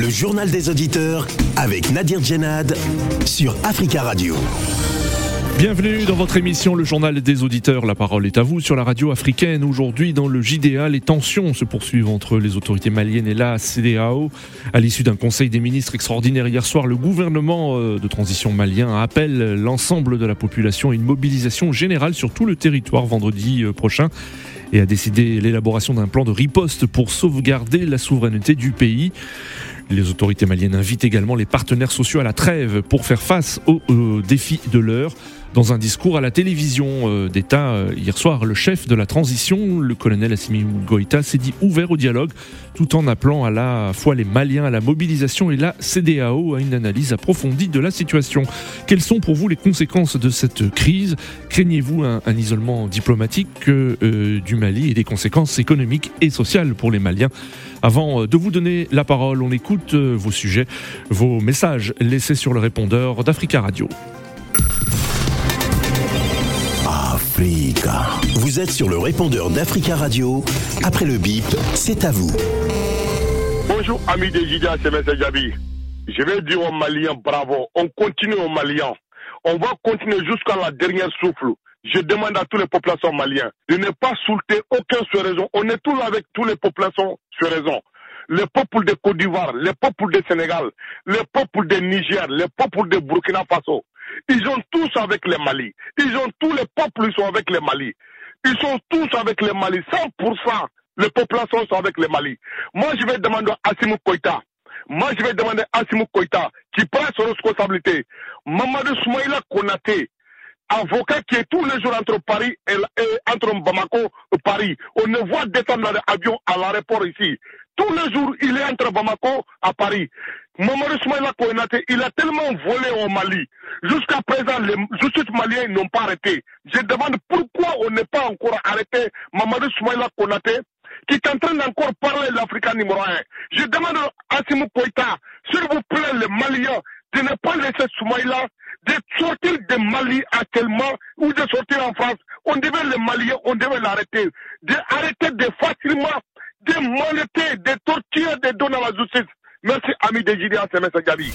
Le journal des auditeurs avec Nadir Djenad sur Africa Radio. Bienvenue dans votre émission Le Journal des Auditeurs. La parole est à vous sur la radio africaine. Aujourd'hui, dans le JDA, les tensions se poursuivent entre les autorités maliennes et la CDAO. À l'issue d'un conseil des ministres extraordinaire hier soir, le gouvernement euh, de transition malien appelle l'ensemble de la population à une mobilisation générale sur tout le territoire vendredi euh, prochain et a décidé l'élaboration d'un plan de riposte pour sauvegarder la souveraineté du pays. Les autorités maliennes invitent également les partenaires sociaux à la trêve pour faire face aux, défis de l'heure. Dans un discours à la télévision euh, d'État euh, hier soir, le chef de la transition, le colonel Assimi Goïta, s'est dit ouvert au dialogue tout en appelant à la fois les Maliens à la mobilisation et la CDAO à une analyse approfondie de la situation. Quelles sont pour vous les conséquences de cette crise? Craignez-vous un, isolement diplomatique euh, du Mali et des conséquences économiques et sociales pour les Maliens? Avant de vous donner la parole, on écoute vos sujets, vos messages laissés sur le répondeur d'Africa Radio. Vous êtes sur le répondeur d'Africa Radio. Après le bip, c'est à vous. Bonjour, amis des Jidia, c'est M. Jabi. Je vais dire aux Maliens bravo. On continue aux Maliens. On va continuer jusqu'à la dernière souffle. Je demande à toutes les populations maliennes de ne pas soulever aucun sur raison. On est tous avec toutes les populations sur raison le peuple de Côte d'Ivoire, le peuple de Sénégal, le peuple de Niger, le peuple de Burkina Faso, ils sont tous avec les Mali. Ils ont tous les peuples, ils sont avec les Mali. Ils sont tous avec les Mali. 100%, les populations sont avec les Mali. Moi, je vais demander à Simou Koïta. Moi, je vais demander à Simou Koïta qui prend son responsabilité. Mamadou Soumaïla Konate, avocat qui est tous les jours entre Paris et, entre Bamako et Paris. On ne voit descendre l'avion à l'aéroport ici. Tous les jours, il est entre Bamako à Paris. Mamadou Soumaïla Koinate, il a tellement volé au Mali. Jusqu'à présent, les justices maliens n'ont pas arrêté. Je demande pourquoi on n'est pas encore arrêté Mamadou Soumaïla Konate, qui est en train d'encore parler l'Africain numéro un. Je demande à Simou Koïta, s'il vous plaît, les Maliens, de ne pas laisser Soumaïla de sortir de Mali actuellement ou de sortir en France. On devait les Maliens, on devait l'arrêter. D'arrêter de facilement de monéter, de torturer, de donner à la justice. Merci, ami de Gideon, c'est M. Gabi.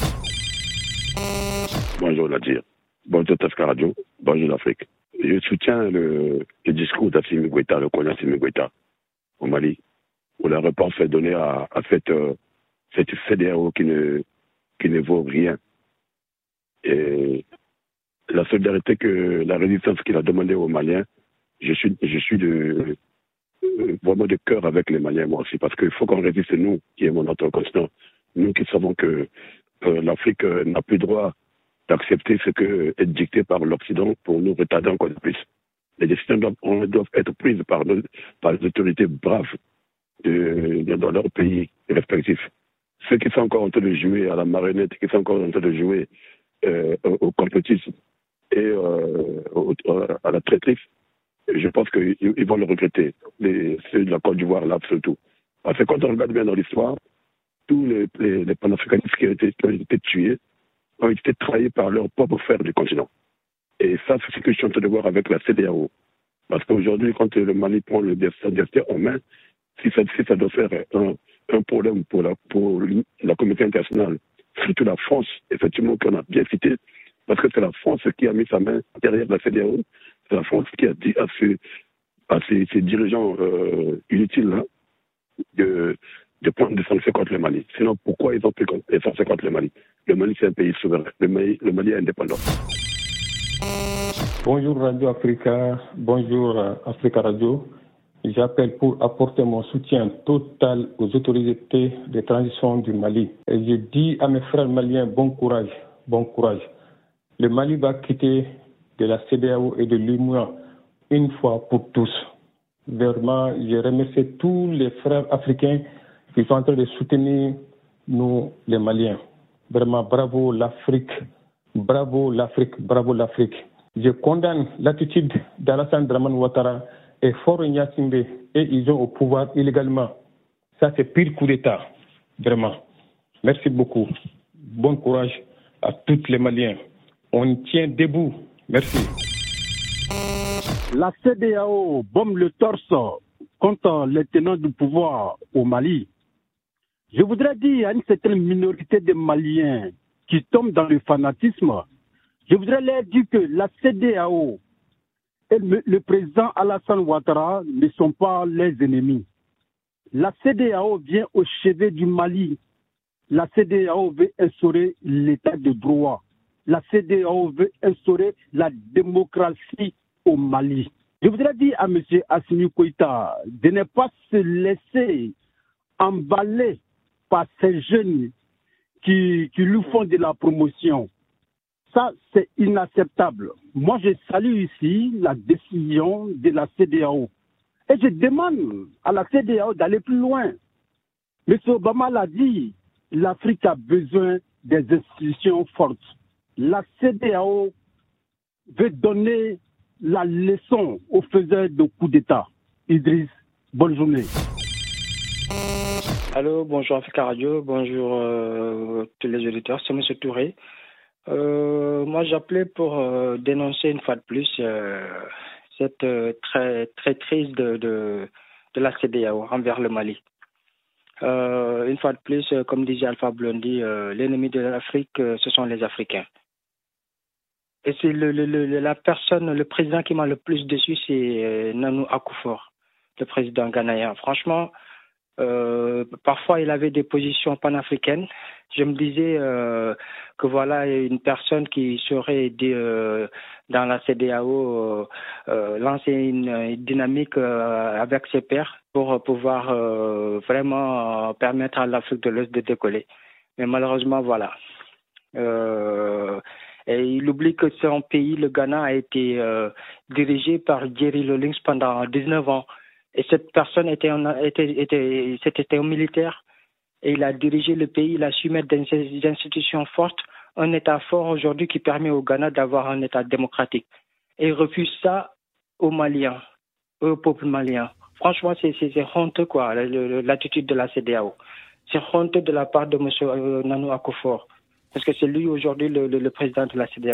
Bonjour Nadir. Bonjour Tasca Radio. Bonjour l'Afrique. Je soutiens le, discours d'Assimi Goïta, le colonel Assimi au Mali, où la réponse est donnée à, cette, euh, cette qui ne, qui ne vaut rien. Et la solidarité que la résistance qu'il a demandé aux Maliens, je suis, je suis de, vraiment de cœur avec les Maliens, moi aussi, parce qu'il faut qu'on résiste, nous, qui aimons notre continent, nous qui savons que euh, l'Afrique euh, n'a plus droit d'accepter ce qui est dicté par l'Occident pour nous retarder encore plus. Les décisions doivent, être prises par, les autorités braves dans leurs pays respectifs. Ceux qui sont encore en train de jouer à la marionnette, qui sont encore en train de jouer euh, au complotisme et euh, à la traîtrise, je pense qu'ils vont le regretter, les, ceux de la Côte d'Ivoire, là, surtout. Parce que quand on regarde bien dans l'histoire, tous les, les, panafricanistes qui ont, été, tués ont été trahis par leur propre frère du continent. Et ça, c'est ce que je suis en train de voir avec la CDAO. Parce qu'aujourd'hui, quand le Mali prend le destin en main, si ça, ça doit faire un, un problème pour la, pour la communauté internationale, surtout la France, effectivement, qu'on a bien cité, parce que c'est la France qui a mis sa main derrière la CDAO, c'est la France qui a dit à ses, à ses, dirigeants euh, inutiles là, de, de prendre des sanctions contre le Mali. Sinon, pourquoi ils ont pris des sanctions contre le Mali? Le Mali, c'est un pays souverain. Le Mali, le Mali est indépendant. Bonjour Radio Africa, bonjour euh, Africa Radio. J'appelle pour apporter mon soutien total aux autorités de transition du Mali. Et je dis à mes frères maliens, bon courage, bon courage. Le Mali va quitter de la CDAO et de l'UMOA une fois pour tous. Vraiment, je remercie tous les frères africains qui sont en train de soutenir nous, les Maliens. Vraiment, bravo l'Afrique, bravo l'Afrique, bravo l'Afrique. Je condamne l'attitude d'Alassane Draman Ouattara et Fort Nyassimbe et ils ont au pouvoir illégalement. Ça, c'est pire coup d'État, vraiment. Merci beaucoup. Bon courage à tous les Maliens. On tient debout. Merci. La CDAO bombe le torse contre les tenants du pouvoir au Mali. Je voudrais dire à une certaine minorité de Maliens qui tombent dans le fanatisme, je voudrais leur dire que la CDAO et le président Alassane Ouattara ne sont pas les ennemis. La CDAO vient au chevet du Mali. La CDAO veut instaurer l'état de droit. La CDAO veut instaurer la démocratie au Mali. Je voudrais dire à M. Assimi Koïta de ne pas se laisser emballer par ces jeunes qui, qui lui font de la promotion. Ça, c'est inacceptable. Moi, je salue ici la décision de la CDAO. Et je demande à la CDAO d'aller plus loin. M. Obama l'a dit, l'Afrique a besoin des institutions fortes. La CDAO veut donner la leçon aux faiseurs de coups d'État. Idriss, bonne journée. Allô, bonjour Africa Radio, bonjour euh, tous les auditeurs, c'est M. Touré. Euh, moi, j'appelais pour euh, dénoncer une fois de plus cette très crise de, de, de, la CDAO envers le Mali. une fois de plus, comme disait Alpha Blondy, l'ennemi de l'Afrique, ce sont les Africains. Et c'est le, la personne, le président qui m'a le plus déçu, c'est Nanou Akoufor, le président ghanéen. Franchement, euh, parfois, il avait des positions panafricaines. Je me disais euh, que voilà une personne qui serait euh, dans la CDAO lancer une, dynamique avec ses pairs pour pouvoir vraiment permettre à l'Afrique de l'Ouest de décoller. Mais malheureusement, voilà. et il oublie que son pays, le Ghana, a été dirigé par Jerry Lawlings pendant 19 ans. Et cette personne était, était, était, c'était un militaire et il a dirigé le pays, il a su mettre des institutions fortes, un État fort aujourd'hui qui permet au Ghana d'avoir un État démocratique. Et il refuse ça aux Maliens, au peuple malien. Franchement, c'est honteux, quoi, l'attitude de la CDAO. C'est honteux de la part de M. Euh, Nanou Akofor, parce que c'est lui aujourd'hui le, le président de la CDAO.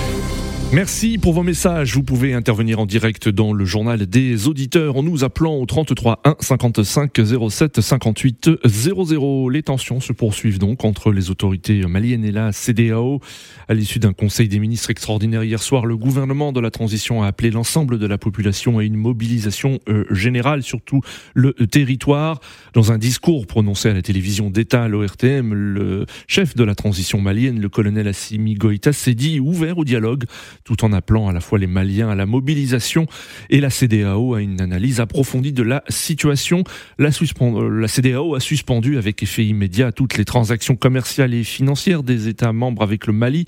Merci pour vos messages. Vous pouvez intervenir en direct dans le journal des auditeurs en nous appelant au 33 1 55 07 58 00. Les tensions se poursuivent donc entre les autorités maliennes et la CDAO. À l'issue d'un conseil des ministres extraordinaire hier soir, le gouvernement de la transition a appelé l'ensemble de la population à une mobilisation euh, générale sur tout le territoire. Dans un discours prononcé à la télévision d'État à l'ORTM, le chef de la transition malienne, le colonel Assimi Goïta, s'est dit ouvert au dialogue tout en appelant à la fois les Maliens à la mobilisation et la CDAO à une analyse approfondie de la situation. La, euh, CDAO a suspendu avec effet immédiat toutes les transactions commerciales et financières des États membres avec le Mali,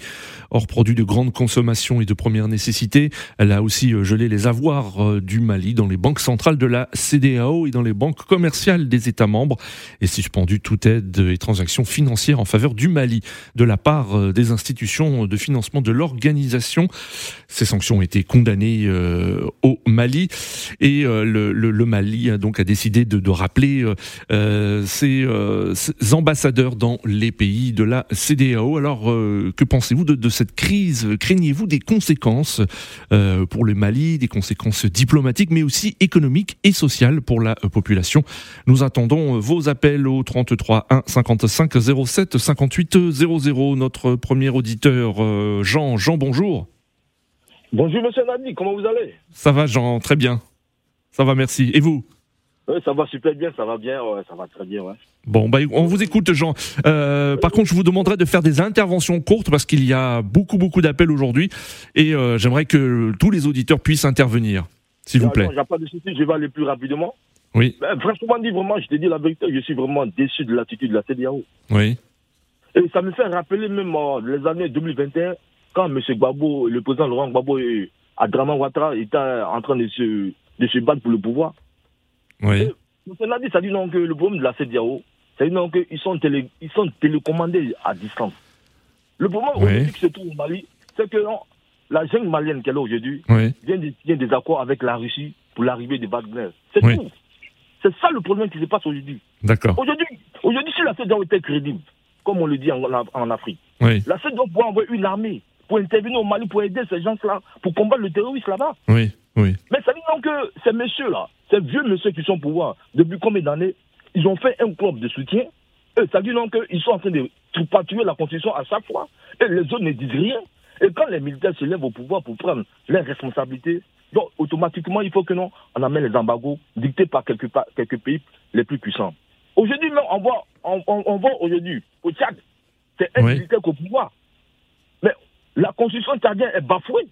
hors produits de grande consommation et de première nécessité. Elle a aussi euh, gelé les avoirs euh, du Mali dans les banques centrales de la CDAO et dans les banques commerciales des États membres et suspendu toute aide et transactions financières en faveur du Mali de la part des institutions de financement de l'organisation ces sanctions ont été condamnées euh, au Mali et euh, le, Mali a donc a décidé de, rappeler euh, ses, ambassadeurs dans les pays de la CDAO. Alors, que pensez-vous de, cette crise? Craignez-vous des conséquences pour le Mali, des conséquences diplomatiques, mais aussi économiques et sociales pour la population? Nous attendons vos appels au 33 1 55 07 58 00. Notre premier auditeur, Jean. Jean, bonjour. Bonjour Monsieur Nadi, comment vous allez? Ça va Jean, très bien. Ça va, merci. Et vous? Oui, ça va super bien, ça va bien, ça va très bien, ouais. Bon, bah, on vous écoute, Jean. Euh, par contre, je vous demanderai de faire des interventions courtes parce qu'il y a beaucoup, beaucoup d'appels aujourd'hui et euh, j'aimerais que tous les auditeurs puissent intervenir, s'il vous plaît. Il n'y a pas de souci, je vais aller plus rapidement. Oui. Ben, franchement dit, vraiment, je te dis la vérité, je suis vraiment déçu de l'attitude de la CDAO. Oui. Et ça me fait rappeler même euh, les années 2021 quand M. Gbabo, le président Laurent Gbabo et Adraman Ouattara étaient en train de se, de se battre pour le pouvoir. Oui. Dit, ça dit non que le problème de la CDAO, ça dit non qu'ils sont, télé, ils sont télécommandés à distance. Le problème aujourd'hui qui se trouve au Mali, c'est que la jungle malienne qu'elle a aujourd'hui vient de signer des accords avec la Russie pour l'arrivée de Wagner. C'est tout. C'est ça le problème qui se passe aujourd'hui. D'accord. Aujourd'hui, aujourd'hui, si la CDAO était crédible, comme on le dit en, en Afrique, la CEDEAO pouvoir envoyer une armée pour intervenir au Mali, pour aider ces gens-là, pour combattre le terrorisme là-bas. Oui, oui. Mais ça dit donc que ces messieurs-là, ces vieux messieurs qui sont au pouvoir, depuis combien d'années, ils ont fait un club de soutien. Et ça dit donc qu'ils sont en train de patrouiller la Constitution à chaque fois. Et les autres ne disent rien. Et quand les militaires se lèvent au pouvoir pour prendre leurs responsabilités, donc automatiquement, il faut que nous, on amène les embargos dictés par quelques, quelques pays les plus puissants. Aujourd'hui, on voit, on, voit aujourd'hui au Tchad, c'est un militaire au pouvoir. La constitution tchadienne est bafouée.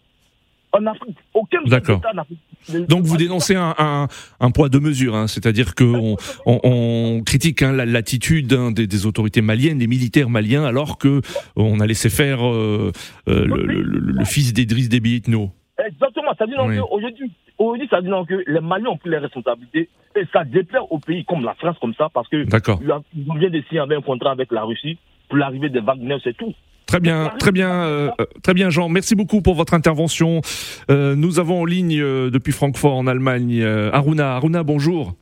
En Afrique, aucun D'accord. Donc vous dénoncez un, un, poids de mesure, hein, c'est-à-dire qu'on on, critique hein, l'attitude hein, des, autorités maliennes, des militaires maliens, alors que on a laissé faire euh, euh, le, fils d'Edris Déby Itno. Exactement, ça dit donc aujourd'hui, aujourd'hui, ça dit donc que les Maliens ont pris les responsabilités et ça déplaire aux pays comme la France comme ça parce que ils vient de signer un contrat avec la Russie pour l'arrivée des Wagner, c'est tout. Très bien, très bien, euh, très bien, Jean. Merci beaucoup pour votre intervention. Euh, nous avons en ligne euh, depuis Francfort, en Allemagne, Aruna. Aruna, bonjour.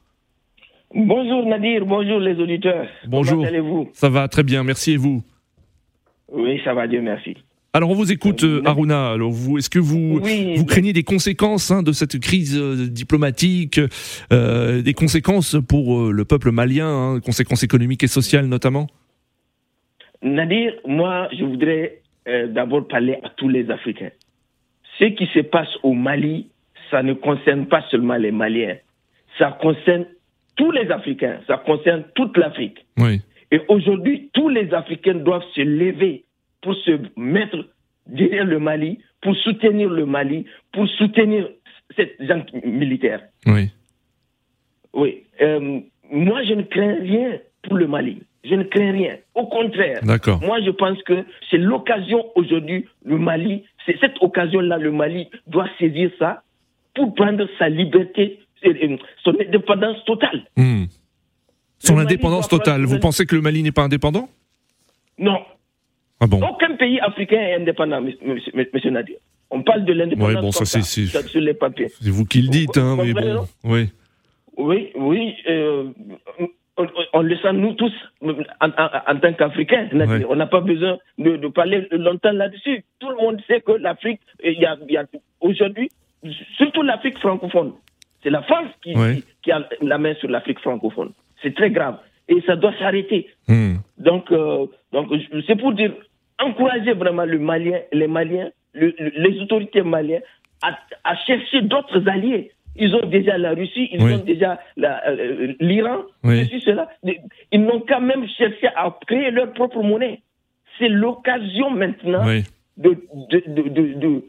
Bonjour Nadir, bonjour les auditeurs. Bonjour. Comment allez-vous? Ça va très bien, merci et vous? Oui, ça va, Dieu merci. Alors on vous écoute, Aruna. Alors vous, est-ce que vous vous craignez des conséquences hein, de cette crise diplomatique, des conséquences pour le peuple malien, hein, conséquences économiques et sociales notamment? Nadir, moi, je voudrais euh, d'abord parler à tous les Africains. Ce qui se passe au Mali, ça ne concerne pas seulement les Maliens. Ça concerne tous les Africains. Ça concerne toute l'Afrique. Oui. Et aujourd'hui, tous les Africains doivent se lever pour se mettre derrière le Mali, pour soutenir le Mali, pour soutenir cette gens militaire. Oui. Oui. Euh, moi, je ne crains rien pour le Mali. Je ne crains rien. Au contraire. Moi, je pense que c'est l'occasion aujourd'hui, le Mali, c'est cette occasion-là, le Mali doit saisir ça pour prendre sa liberté, euh, son indépendance totale. Hmm. Son indépendance totale. Vous pensez que le Mali n'est pas indépendant? Non. Ah bon? Aucun pays africain est indépendant, monsieur Nadir. On parle de l'indépendance ouais, bon, ça, c'est, sur les papiers. C'est vous qui le dites, hein, mais bon. Oui. Oui, oui. Euh, on, le sent nous tous en, tant qu'Africains. On n'a pas besoin de, parler longtemps là-dessus. Tout le monde sait que l'Afrique, il y a, aujourd'hui, surtout l'Afrique francophone, c'est la France qui, a la main sur l'Afrique francophone. C'est très grave. Et ça doit s'arrêter. Hmm. Donc, euh, donc c'est pour dire, encourager vraiment le Malien, les Maliens, les autorités maliennes à chercher d'autres alliés ils ont déjà la Russie, ils ont déjà euh, l'Iran, cela. Ils n'ont qu'à même cherché à créer leur propre monnaie. C'est l'occasion maintenant de, de,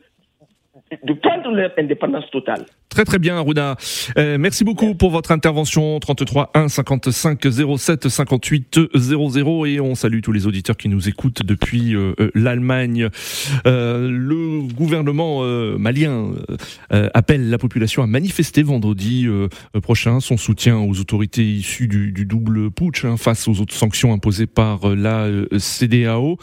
de prendre leur indépendance totale. Très très bien Aruna. Euh, merci beaucoup pour votre intervention 33 1 55 07 58 00 et on salue tous les auditeurs qui nous écoutent depuis euh, euh, l'Allemagne. le gouvernement malien appelle la population à manifester vendredi prochain son soutien aux autorités issues du, double putsch hein, face aux autres sanctions imposées par la CDAO.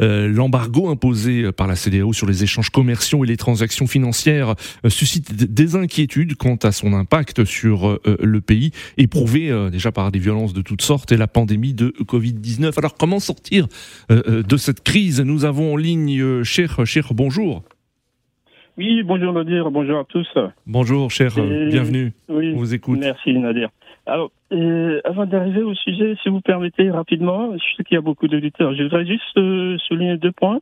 L'embargo imposé par la CDAO sur les échanges commerciaux et les transactions financières suscite des inquiétudes inquiétude quant à son impact sur euh, le pays, éprouvé euh, déjà par des violences de toutes sortes et la pandémie de Covid-19. Alors comment sortir euh, de cette crise? Nous avons en ligne Cher, Cher, bonjour. Oui, bonjour Nadir, bonjour à tous. Bonjour cher, bienvenue. Oui, On vous écoute. Merci Nadir. Alors, avant d'arriver au sujet, si vous permettez rapidement, je sais qu'il y a beaucoup d'auditeurs, je voudrais juste souligner deux points.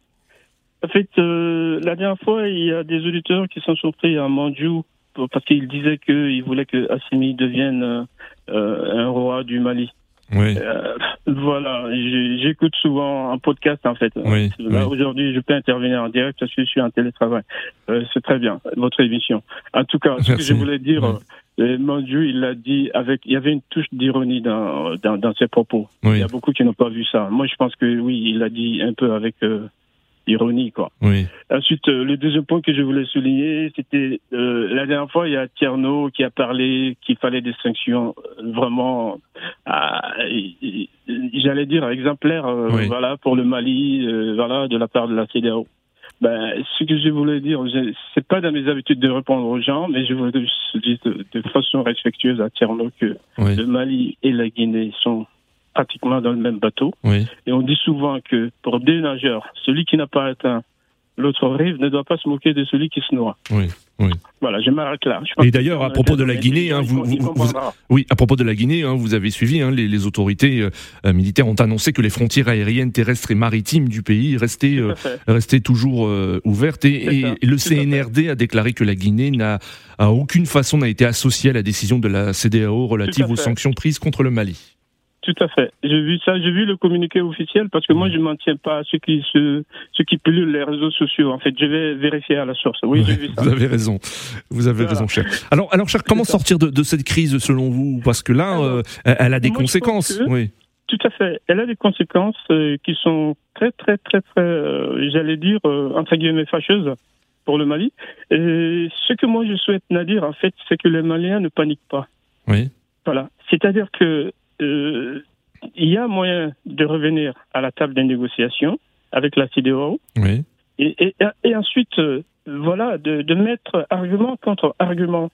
En fait, la dernière fois, il y a des auditeurs qui sont surpris à Mandjou parce qu'il disait qu'il voulait que Assimi devienne euh, un roi du Mali. Oui. Euh, voilà, j'écoute souvent un podcast en fait. Oui, Aujourd'hui, je peux intervenir en direct parce que je suis en télétravail. Euh, c'est très bien, votre émission. En tout cas, ce que je voulais dire, oui. mon Dieu, il l'a dit avec, il y avait une touche d'ironie dans, dans, dans, ses propos. Il y a beaucoup qui n'ont pas vu ça. Moi, je pense que oui, il l'a dit un peu avec ironie, quoi. Oui. Ensuite, euh, le deuxième point que je voulais souligner, c'était euh, la dernière fois, il y a Tierno qui a parlé qu'il fallait des sanctions euh, vraiment, j'allais dire exemplaires, voilà, pour le Mali, voilà, de la part de la CDAO. Ben, ce que je voulais dire, c'est pas dans mes habitudes de répondre aux gens, mais je voulais dire de, de façon respectueuse à Tierno que le Mali et la Guinée sont pratiquement dans le même bateau. Oui. Et on dit souvent que pour deux nageurs, celui qui n'a pas atteint l'autre rive ne doit pas se moquer de celui qui se noie. Oui, oui. Voilà, je m'arrête là. Et d'ailleurs, à propos de la Guinée, hein, vous, oui, à propos de la Guinée, hein, vous avez suivi, hein, les, autorités euh, militaires ont annoncé que les frontières aériennes, terrestres et maritimes du pays restaient, euh, restaient toujours euh, ouvertes. Et, le CNRD a déclaré que la Guinée n'a à aucune façon n'a été associée à la décision de la CDAO relative aux sanctions prises contre le Mali. Tout à fait. J'ai vu ça, j'ai vu le communiqué officiel parce que moi je ne m'en tiens pas à ceux qui se, ceux qui pullulent les réseaux sociaux. En fait, je vais vérifier à la source. Oui, j'ai vu ça. Vous avez raison. Vous avez raison, cher. Alors, alors, cher, comment sortir de, de, cette crise selon vous? Parce que là, euh, elle a des conséquences. Oui. Tout à fait. Elle a des conséquences euh, qui sont très, très, très, très, euh, j'allais dire entre guillemets fâcheuses pour le Mali. Et ce que moi je souhaite dire, en fait, c'est que les Maliens ne paniquent pas. Oui. Voilà. C'est-à-dire que euh, il y a moyen de revenir à la table des négociations avec la CDO. Oui. Et, et, ensuite, euh, voilà, de, de, mettre argument contre argument.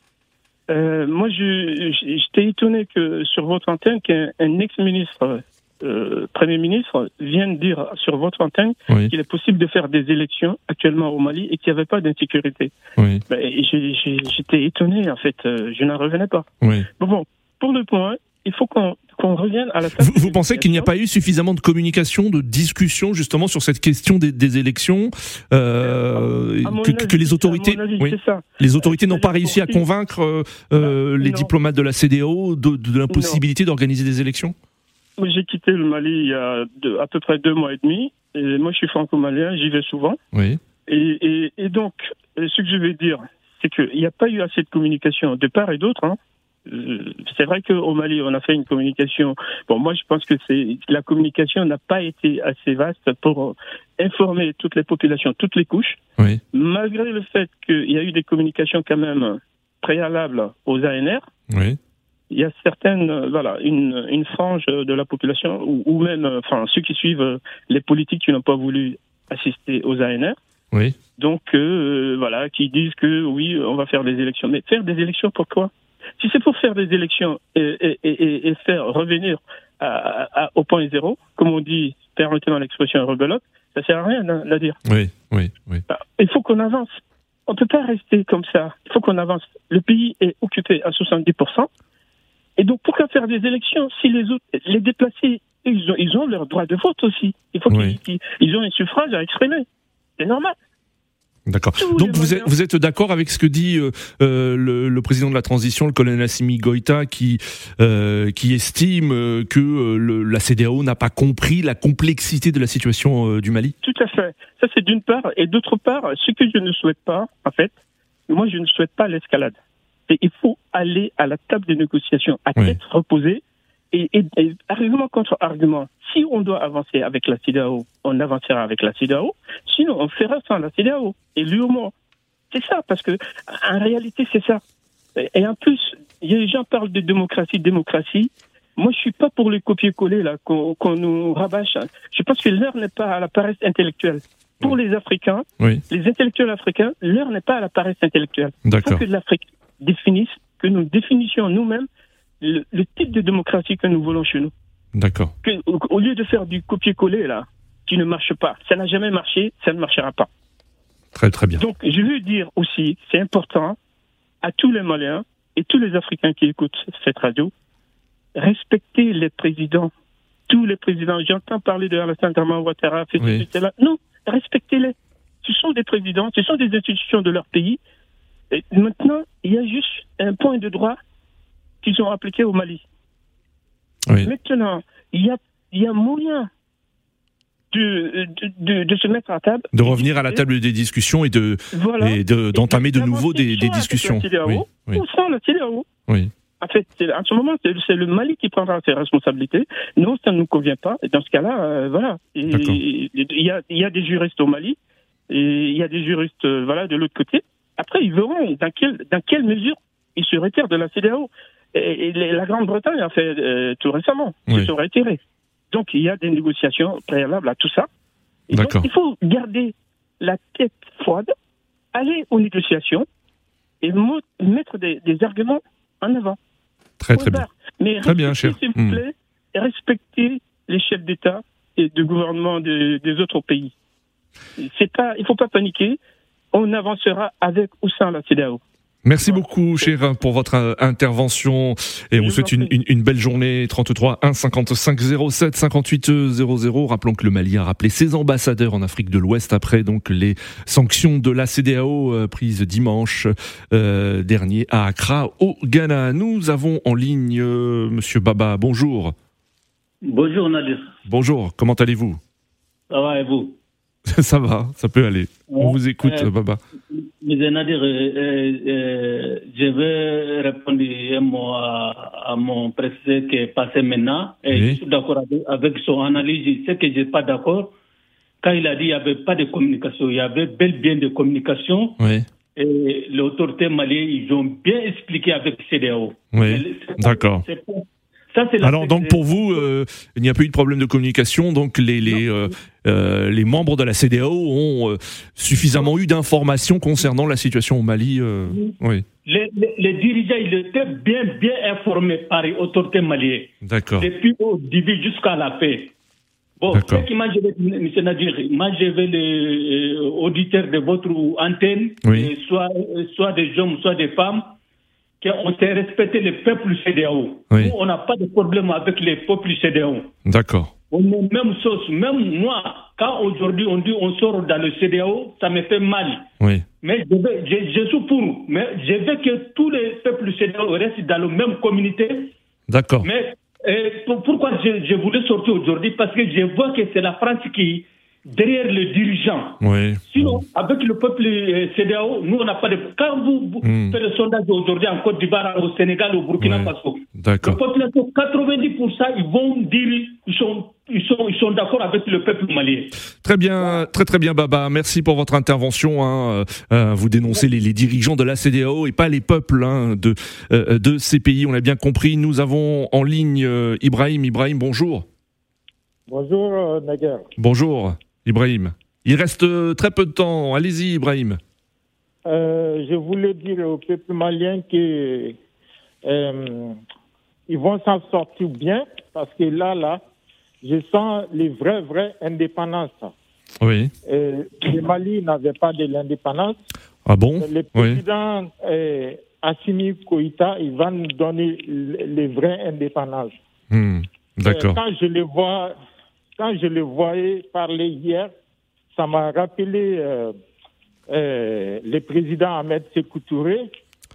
Euh, moi, j'étais étonné que sur votre antenne, qu'un ex-ministre, Premier ministre, vienne dire sur votre antenne qu'il est possible de faire des élections actuellement au Mali et qu'il n'y avait pas d'insécurité. Oui. Ben, j'étais étonné, en fait. je n'en revenais pas. Oui. Bon, bon, pour le point, il faut qu'on revienne à la Vous, vous pensez qu'il n'y a pas eu suffisamment de communication, de discussion justement sur cette question des, élections, euh, que, les autorités, les autorités n'ont pas réussi à convaincre euh, euh, les diplomates de la CDAO de, l'impossibilité d'organiser des élections? J'ai quitté le Mali il y a à peu près deux mois et demi. Et moi, je suis franco-malien, j'y vais souvent. Oui. Et, donc, ce que je vais dire, c'est qu'il n'y a pas eu assez de communication de part et d'autre. Hein. Euh, c'est vrai qu'au Mali, on a fait une communication. Bon, moi, je pense que c'est la communication n'a pas été assez vaste pour informer toutes les populations, toutes les couches. Oui. Malgré le fait qu'il y a eu des communications quand même préalables aux ANR. Oui. Il y a certaines, voilà, une, une frange de la population, ou, ou même, enfin, ceux qui suivent les politiques qui n'ont pas voulu assister aux ANR. Oui. Donc, euh, voilà, qui disent que oui, on va faire des élections. Mais faire des élections, pourquoi si c'est pour faire des élections et, faire revenir au point zéro, comme on dit, permettez-moi l'expression rebelote, ça sert à rien de dire. Oui, oui, oui. Bah, il faut qu'on avance. On ne peut pas rester comme ça. Il faut qu'on avance. Le pays est occupé à 70%. Et donc, pourquoi faire des élections si les autres, les déplacés, ils ont, ils ont leur droit de vote aussi? Il faut qu'ils ils ont un suffrage à exprimer. C'est normal. D'accord. Donc vous êtes, vous êtes d'accord avec ce que dit euh, euh, le, le, président de la transition, le colonel Assimi Goïta, qui, euh, qui estime euh, que euh, le, la CDAO n'a pas compris la complexité de la situation du Mali? Tout à fait. Ça c'est d'une part. Et d'autre part, ce que je ne souhaite pas, en fait, moi je ne souhaite pas l'escalade. Il faut aller à la table des négociations à tête reposée et, argument contre argument. Si on doit avancer avec la CIDAO, on avancera avec la CIDAO. Sinon, on fera sans la CIDAO. Et moins. C'est ça, parce que en réalité, c'est ça. Et en plus, les gens parlent de démocratie, démocratie. Moi, je suis pas pour les copier-coller là qu'on nous rabâche. Je pense que l'heure n'est pas à la paresse intellectuelle. Pour les Africains, les intellectuels africains, l'heure n'est pas à la paresse intellectuelle. Il faut que l'Afrique définisse, que nous définissions nous-mêmes le, type de démocratie que nous voulons chez nous. D'accord. Au, lieu de faire du copier-coller, là, qui ne marche pas, ça n'a jamais marché, ça ne marchera pas. Très, très bien. Donc, je veux dire aussi, c'est important à tous les Maliens et tous les Africains qui écoutent cette radio, respecter les présidents, tous les présidents. J'entends parler de Alassane Ouattara, oui. Non, respectez-les. Ce sont des présidents, ce sont des institutions de leur pays. Et maintenant, il y a juste un point de droit qu'ils ont appliqué au Mali. Maintenant, il y a, y a moyen de, de, de, se mettre à table. De revenir à la table des discussions et de d'entamer de, nouveau des, des discussions. oui, oui. Ou sans la CDAO. Oui. En fait, en ce moment, c'est le Mali qui prendra ses responsabilités. Non, ça ne nous convient pas. Et dans ce cas-là, euh, voilà. Il y a, y a des juristes au Mali et il y a des juristes euh, voilà, de l'autre côté. Après, ils verront dans, quel, dans quelle mesure ils se retirent de la CDAO. Et, la Grande-Bretagne a fait euh, tout récemment, oui. se sont retirés. Donc il y a des négociations préalables à tout ça. Et donc, il faut garder la tête froide, aller aux négociations et mettre des, arguments en avant. Très très bien. Mais très bien, s'il vous hmm. plaît, respecter les chefs d'État et de gouvernement des autres pays. C'est pas, il faut pas paniquer. On avancera avec ou sans la CDAO. Merci beaucoup, cher, pour votre euh, intervention. Et on vous souhaite une, une, belle journée. 33 1 55 07 58 00. Rappelons que le Mali a rappelé ses ambassadeurs en Afrique de l'Ouest après donc les sanctions de la CDAO euh, prises dimanche euh, dernier à Accra, au Ghana. Nous avons en ligne euh, Monsieur Baba. Bonjour. Bonjour Nadir. Bonjour. Comment allez-vous? Ça va et vous? Ça va, ça peut aller. On vous écoute, Baba. Monsieur Nadir, euh, euh, je vais répondre un mot à, mon précédent qui est passé maintenant. Et Je suis d'accord avec, son analyse. Ce que je n'ai pas d'accord, quand il a dit qu'il n'y avait pas de communication, il y avait bel bien de communication. Oui. Et l'autorité malienne, ils ont bien expliqué avec CDAO. Oui, d'accord. Alors donc pour vous, euh, il n'y a pas eu de problème de communication, donc les les, euh, euh, les membres de la CDAO ont suffisamment eu d'informations concernant la situation au Mali. oui. Les, les, dirigeants, ils étaient bien bien informés par les autorités maliennes. D'accord. Depuis au début jusqu'à la paix. Bon, ce qui m'a M. Nadir, moi je vais les auditeurs de votre antenne, soit, soit des hommes, soit des femmes, qu'on s'est respecté le peuple CDAO. Nous, on n'a pas de problème avec les peuples CDAO. D'accord. On est même chose. Même moi, quand aujourd'hui on dit on sort dans le CDAO, ça me fait mal. Oui. Mais je, je, suis pour. Mais je veux que tous les peuples CDAO restent dans la même communauté. D'accord. Mais euh, pourquoi je, je voulais sortir aujourd'hui? Parce que je vois que c'est la France qui, derrière le dirigeant. Oui. Sinon, avec le peuple euh, CDAO, nous, on n'a pas de. Quand vous, hmm. faites le sondage aujourd'hui en Côte d'Ivoire, au Sénégal, au Burkina Faso, la population, 90%, ils vont dire ils sont, ils sont, ils sont d'accord avec le peuple malien. Très bien, très très bien, Baba. Merci pour votre intervention. Hein. Euh, vous dénoncez les, les, dirigeants de la CDAO et pas les peuples hein, de, euh, de ces pays. On l'a bien compris. Nous avons en ligne Ibrahim. Ibrahim, bonjour. Bonjour, Naguer. Bonjour. Ibrahim. Il reste euh, très peu de temps. Allez-y, Ibrahim. Euh, je voulais dire au peuple malien que euh, ils vont s'en sortir bien parce que là, là, je sens les vraies, vraies indépendances. Oui. le Mali n'avait pas de l'indépendance. Ah bon? Le président Assimi Koïta, il va nous donner les vraies indépendances. Hmm, d'accord. quand je le vois quand je le voyais parler hier, ça m'a rappelé euh, euh, le président Ahmed Sékou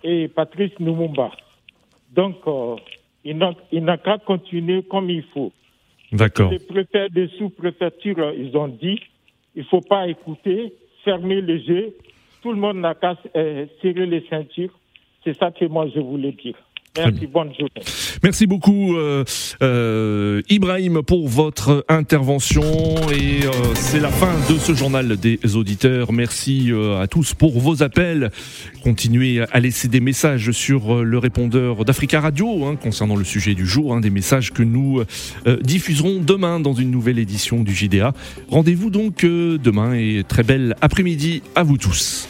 et Patrice Lumumba. Donc, euh, il n'a qu'à continuer comme il faut. D'accord. Les préfets de sous-préfecture, ils ont dit, il ne faut pas écouter, fermer les yeux. Tout le monde n'a qu'à serrer les ceintures. C'est ça que moi je voulais dire. Merci, bonne journée. Merci beaucoup euh, euh, Ibrahim pour votre intervention et euh, c'est la fin de ce journal des auditeurs. Merci à tous pour vos appels. Continuez à laisser des messages sur le répondeur d'Africa Radio hein, concernant le sujet du jour, hein, des messages que nous diffuserons demain dans une nouvelle édition du JDA. Rendez-vous donc demain et très belle après-midi à vous tous.